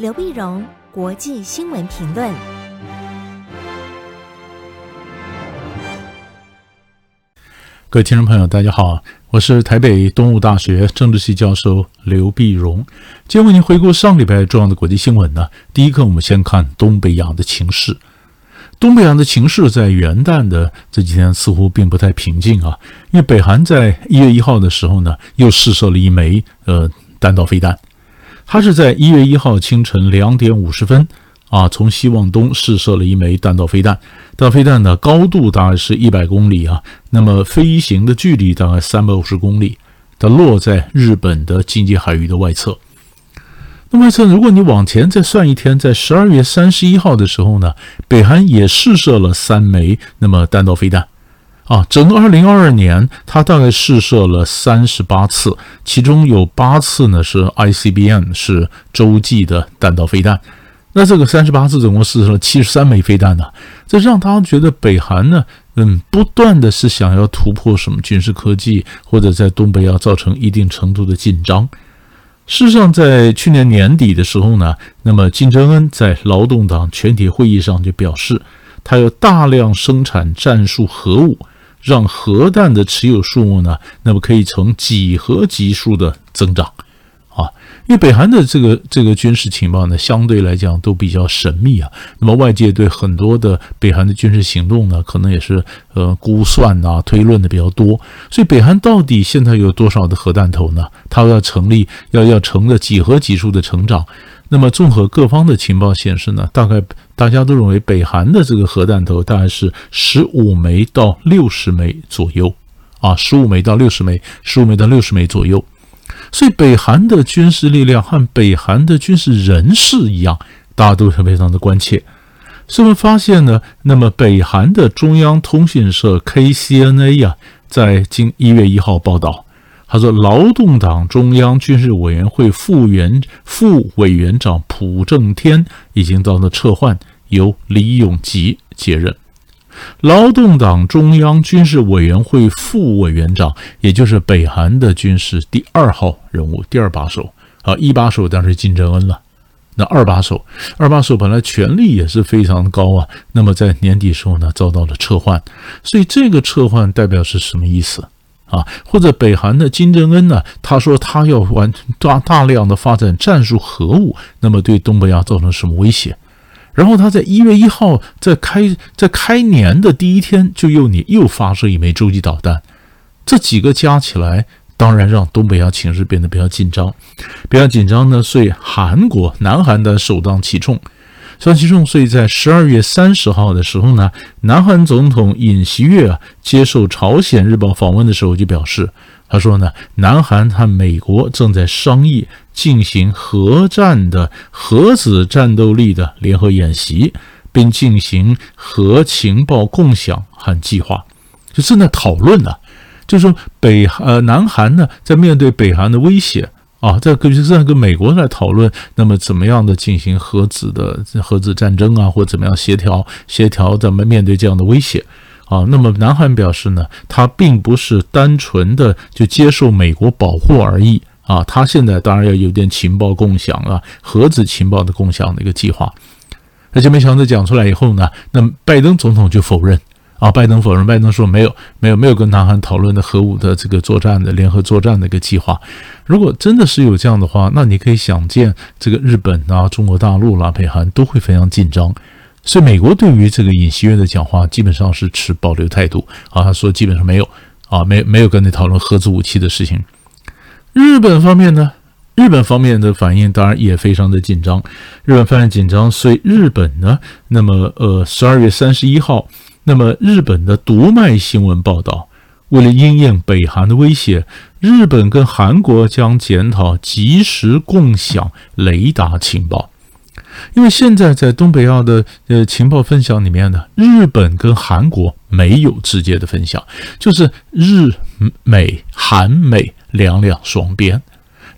刘碧荣，国际新闻评论。各位听众朋友，大家好，我是台北东吴大学政治系教授刘碧荣。今天为您回顾上礼拜重要的国际新闻呢。第一课，我们先看东北亚的情势。东北亚的情势在元旦的这几天似乎并不太平静啊，因为北韩在一月一号的时候呢，又试射了一枚呃弹道飞弹。它是在一月一号清晨两点五十分啊，从西往东试射了一枚弹道飞弹。弹道飞弹的高度大概是一百公里啊，那么飞行的距离大概三百五十公里，它落在日本的经济海域的外侧。那么外侧，如果你往前再算一天，在十二月三十一号的时候呢，北韩也试射了三枚那么弹道飞弹啊，整个二零二二年，它大概试射了三十八次，其中有八次呢是 ICBM，是洲际的弹道飞弹。那这个三十八次总共试射了七十三枚飞弹呢，这让他觉得北韩呢，嗯，不断的是想要突破什么军事科技，或者在东北要造成一定程度的紧张。事实上，在去年年底的时候呢，那么金正恩在劳动党全体会议上就表示，他要大量生产战术核武，让核弹的持有数目呢，那么可以呈几何级数的增长。啊因为北韩的这个这个军事情报呢，相对来讲都比较神秘啊。那么外界对很多的北韩的军事行动呢，可能也是呃估算啊、推论的比较多。所以北韩到底现在有多少的核弹头呢？它要成立，要要成了几何级数的成长。那么综合各方的情报显示呢，大概大家都认为北韩的这个核弹头大概是十五枚到六十枚左右啊，十五枚到六十枚，十五枚到六十枚左右。所以，北韩的军事力量和北韩的军事人士一样，大家都是非常的关切。所以我们发现呢，那么北韩的中央通讯社 KCNA 呀、在今一月一号报道，他说，劳动党中央军事委员会副员副委员长朴正天已经遭到撤换，由李永吉接任。劳动党中央军事委员会副委员长，也就是北韩的军事第二号人物、第二把手啊，一把手当然是金正恩了。那二把手，二把手本来权力也是非常高啊。那么在年底时候呢，遭到了撤换。所以这个撤换代表是什么意思啊？或者北韩的金正恩呢？他说他要完大大量的发展战术核武，那么对东北亚造成什么威胁？然后他在一月一号在开在开年的第一天就又你又发射一枚洲际导弹，这几个加起来，当然让东北亚情势变得比较紧张，比较紧张呢。所以韩国南韩的首当其冲，首当其冲。所以在十二月三十号的时候呢，南韩总统尹锡悦啊接受朝鲜日报访问的时候就表示。他说呢，南韩和美国正在商议进行核战的核子战斗力的联合演习，并进行核情报共享和计划，就正在讨论呢。就是说北呃南韩呢，在面对北韩的威胁啊，在跟就是在跟美国在讨论，那么怎么样的进行核子的核子战争啊，或怎么样协调协调怎么面对这样的威胁。啊，那么南韩表示呢，他并不是单纯的就接受美国保护而已啊，他现在当然要有点情报共享啊，核子情报的共享的一个计划。而且没想到讲出来以后呢，那拜登总统就否认啊，拜登否认，拜登说没有，没有，没有跟南韩讨论的核武的这个作战的联合作战的一个计划。如果真的是有这样的话，那你可以想见，这个日本啊、中国大陆啦、北韩都会非常紧张。所以，美国对于这个尹锡悦的讲话基本上是持保留态度啊。他说基本上没有啊，没没有跟你讨论核子武器的事情。日本方面呢，日本方面的反应当然也非常的紧张。日本非常紧张，所以日本呢，那么呃，十二月三十一号，那么日本的读卖新闻报道，为了应验北韩的威胁，日本跟韩国将检讨即时共享雷达情报。因为现在在东北亚的呃情报分享里面呢，日本跟韩国没有直接的分享，就是日美韩美两两双边，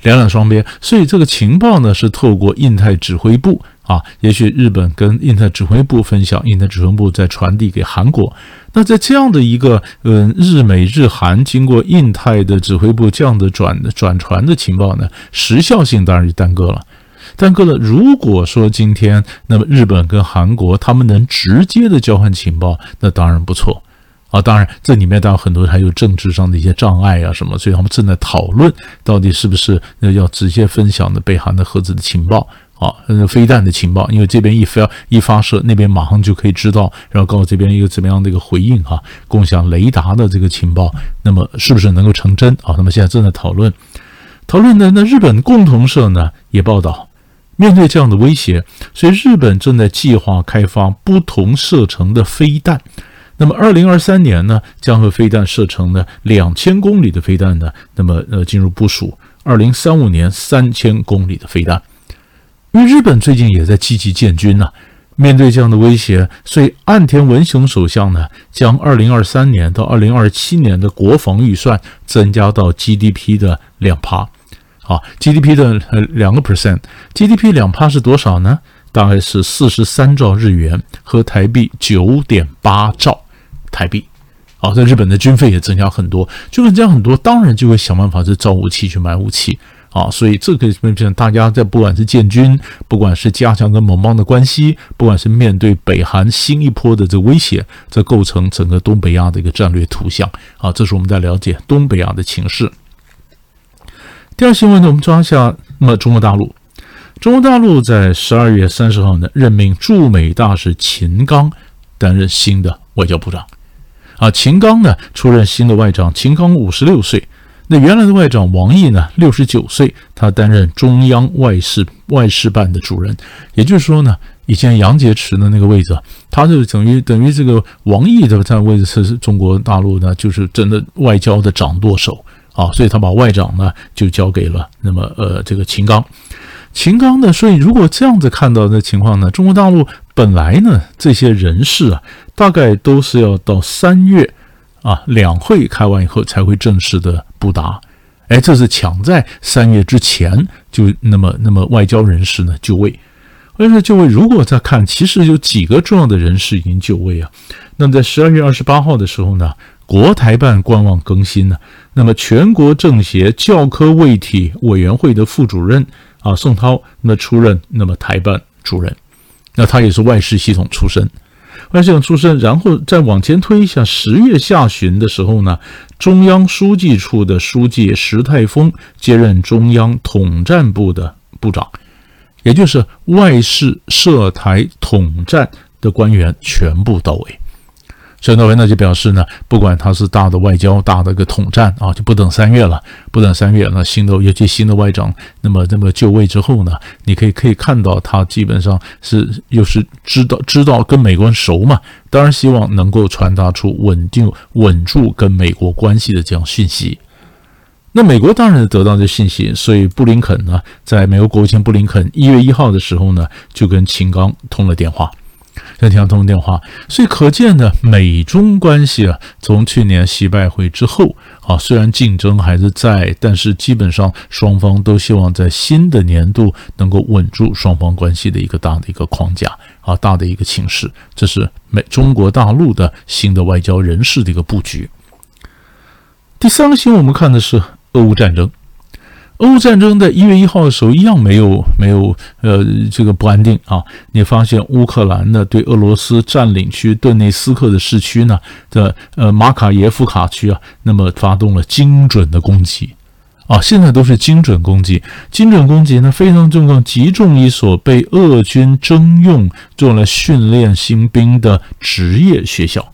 两两双边，所以这个情报呢是透过印太指挥部啊，也许日本跟印太指挥部分享，印太指挥部再传递给韩国。那在这样的一个嗯日美日韩经过印太的指挥部这样的转转传的情报呢，时效性当然就耽搁了。但各位，如果说今天那么日本跟韩国他们能直接的交换情报，那当然不错啊。当然这里面当然很多还有政治上的一些障碍啊什么，所以他们正在讨论到底是不是要直接分享的北韩的核子的情报啊，飞弹的情报，因为这边一发一发射，那边马上就可以知道，然后告诉这边一个怎么样的一个回应哈，共享雷达的这个情报，那么是不是能够成真啊？那么现在正在讨论。讨论的那日本共同社呢也报道，面对这样的威胁，所以日本正在计划开发不同射程的飞弹。那么，二零二三年呢，将和飞弹射程呢两千公里的飞弹呢，那么呃进入部署。二零三五年三千公里的飞弹，因为日本最近也在积极建军呢、面对这样的威胁，所以岸田文雄首相呢，将二零二三年到二零二七年的国防预算增加到 GDP 的两趴。好，GDP 的呃两个 percent，GDP 两趴是多少呢？大概是四十三兆日元和台币九点八兆台币。好，在日本的军费也增加很多，就增加很多，当然就会想办法去造武器去买武器。啊，所以这个变成大家在不管是建军，不管是加强跟盟邦的关系，不管是面对北韩新一波的这威胁，这构成整个东北亚的一个战略图像。啊，这是我们在了解东北亚的情势。第二新闻呢，我们抓一下，那么中国大陆，中国大陆在十二月三十号呢，任命驻美大使秦刚担任新的外交部长。啊，秦刚呢出任新的外长，秦刚五十六岁。那原来的外长王毅呢，六十九岁，他担任中央外事外事办的主任。也就是说呢，以前杨洁篪的那个位置，他就等于等于这个王毅的这个位置是中国大陆呢，就是真的外交的掌舵手啊，所以他把外长呢就交给了那么呃这个秦刚。秦刚呢，所以如果这样子看到的情况呢，中国大陆本来呢这些人士啊，大概都是要到三月。啊，两会开完以后才会正式的布达，哎，这是抢在三月之前就那么那么外交人士呢就位。为什么就位？如果再看，其实有几个重要的人士已经就位啊。那么在十二月二十八号的时候呢，国台办官网更新了，那么全国政协教科卫体委员会的副主任啊宋涛，那出任那么台办主任，那他也是外事系统出身。外事系统出身，然后再往前推一下，十月下旬的时候呢，中央书记处的书记石泰峰接任中央统战部的部长，也就是外事涉台统战的官员全部到位。孙道维那就表示呢，不管他是大的外交、大的一个统战啊，就不等三月了，不等三月，那新的尤其新的外长，那么那么就位之后呢，你可以可以看到他基本上是又是知道知道跟美国人熟嘛，当然希望能够传达出稳定稳住跟美国关系的这样讯息。那美国当然得到这信息，所以布林肯呢，在美国国务卿布林肯一月一号的时候呢，就跟秦刚通了电话。在天上通电话，所以可见呢，美中关系啊，从去年习拜会之后啊，虽然竞争还是在，但是基本上双方都希望在新的年度能够稳住双方关系的一个大的一个框架啊，大的一个情势。这是美中国大陆的新的外交人士的一个布局。第三个新闻，我们看的是俄乌战争。俄乌战争在一月一号的时候一样没有没有呃这个不安定啊！你发现乌克兰呢对俄罗斯占领区顿内斯克的市区呢的呃马卡耶夫卡区啊，那么发动了精准的攻击啊！现在都是精准攻击，精准攻击呢非常重要，集中一所被俄军征用做了训练新兵的职业学校，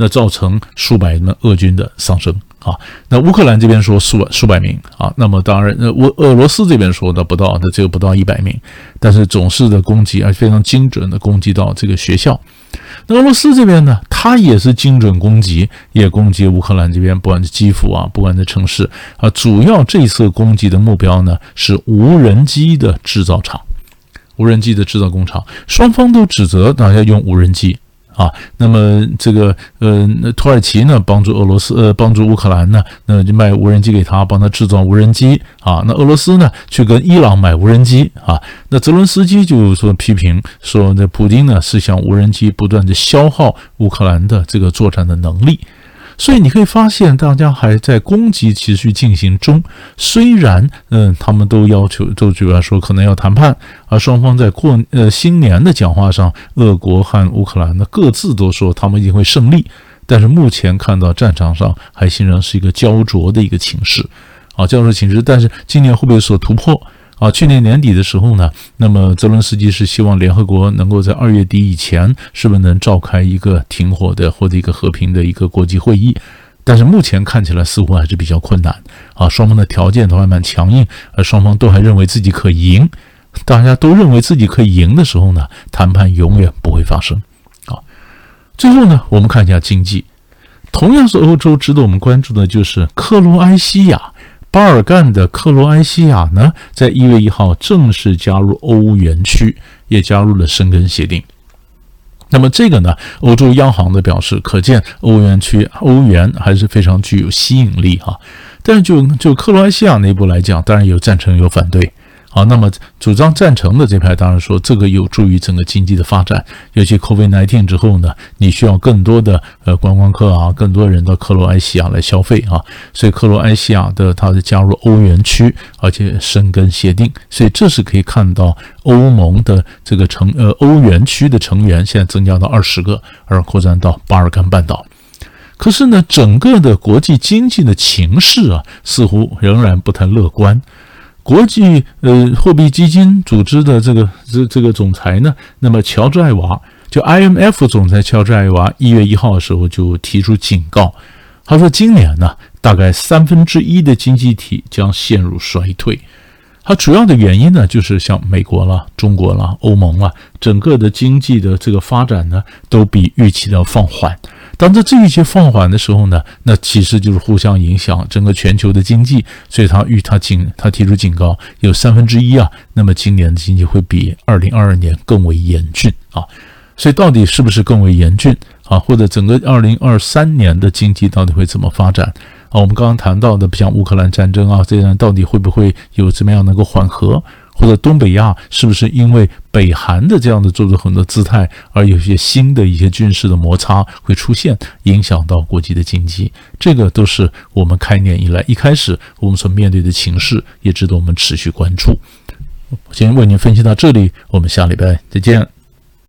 那造成数百名俄军的丧生。啊，那乌克兰这边说数数百名啊，那么当然，那俄俄罗斯这边说的不到，那这个不到一百名，但是总是的攻击，而非常精准的攻击到这个学校。那俄罗斯这边呢，它也是精准攻击，也攻击乌克兰这边，不管是基辅啊，不管是城市啊，主要这次攻击的目标呢是无人机的制造厂，无人机的制造工厂，双方都指责大家用无人机。啊，那么这个呃，土耳其呢帮助俄罗斯呃帮助乌克兰呢，那就卖无人机给他，帮他制造无人机啊。那俄罗斯呢去跟伊朗买无人机啊。那泽伦斯基就说批评说，这普京呢是向无人机不断的消耗乌克兰的这个作战的能力。所以你可以发现，大家还在攻击持续进行中。虽然，嗯，他们都要求，都主要说可能要谈判，而双方在过呃新年的讲话上，俄国和乌克兰呢各自都说他们一定会胜利。但是目前看到战场上还仍然是一个焦灼的一个情势，啊，焦灼情势。但是今年会不会有所突破？啊，去年年底的时候呢，那么泽伦斯基是希望联合国能够在二月底以前，是不是能召开一个停火的或者一个和平的一个国际会议？但是目前看起来似乎还是比较困难啊，双方的条件都还蛮强硬，而双方都还认为自己可赢，大家都认为自己可以赢的时候呢，谈判永远不会发生。啊，最后呢，我们看一下经济，同样是欧洲，值得我们关注的就是克罗埃西亚。巴尔干的克罗埃西亚呢，在一月一号正式加入欧元区，也加入了申根协定。那么这个呢，欧洲央行的表示，可见欧元区欧元还是非常具有吸引力哈。但是就就克罗埃西亚内部来讲，当然有赞成有反对。好，那么主张赞成的这派当然说这个有助于整个经济的发展，尤其 COVID-19 之后呢，你需要更多的呃观光客啊，更多人到克罗埃西亚来消费啊，所以克罗埃西亚的它的加入欧元区，而且申根协定，所以这是可以看到欧盟的这个成呃欧元区的成员现在增加到二十个，而扩展到巴尔干半岛。可是呢，整个的国际经济的情势啊，似乎仍然不太乐观。国际呃货币基金组织的这个这这个总裁呢，那么乔治艾娃就 IMF 总裁乔治艾娃一月一号的时候就提出警告，他说今年呢大概三分之一的经济体将陷入衰退，它主要的原因呢就是像美国啦、中国啦、欧盟啦，整个的经济的这个发展呢都比预期的放缓。当这这一些放缓的时候呢，那其实就是互相影响整个全球的经济，所以他预他警他提出警告，有三分之一啊，那么今年的经济会比二零二二年更为严峻啊，所以到底是不是更为严峻啊？或者整个二零二三年的经济到底会怎么发展啊？我们刚刚谈到的，像乌克兰战争啊，这样到底会不会有怎么样能够缓和？或者东北亚是不是因为北韩的这样的做出很多姿态，而有些新的一些军事的摩擦会出现，影响到国际的经济？这个都是我们开年以来一开始我们所面对的情势，也值得我们持续关注。先为您分析到这里，我们下礼拜再见。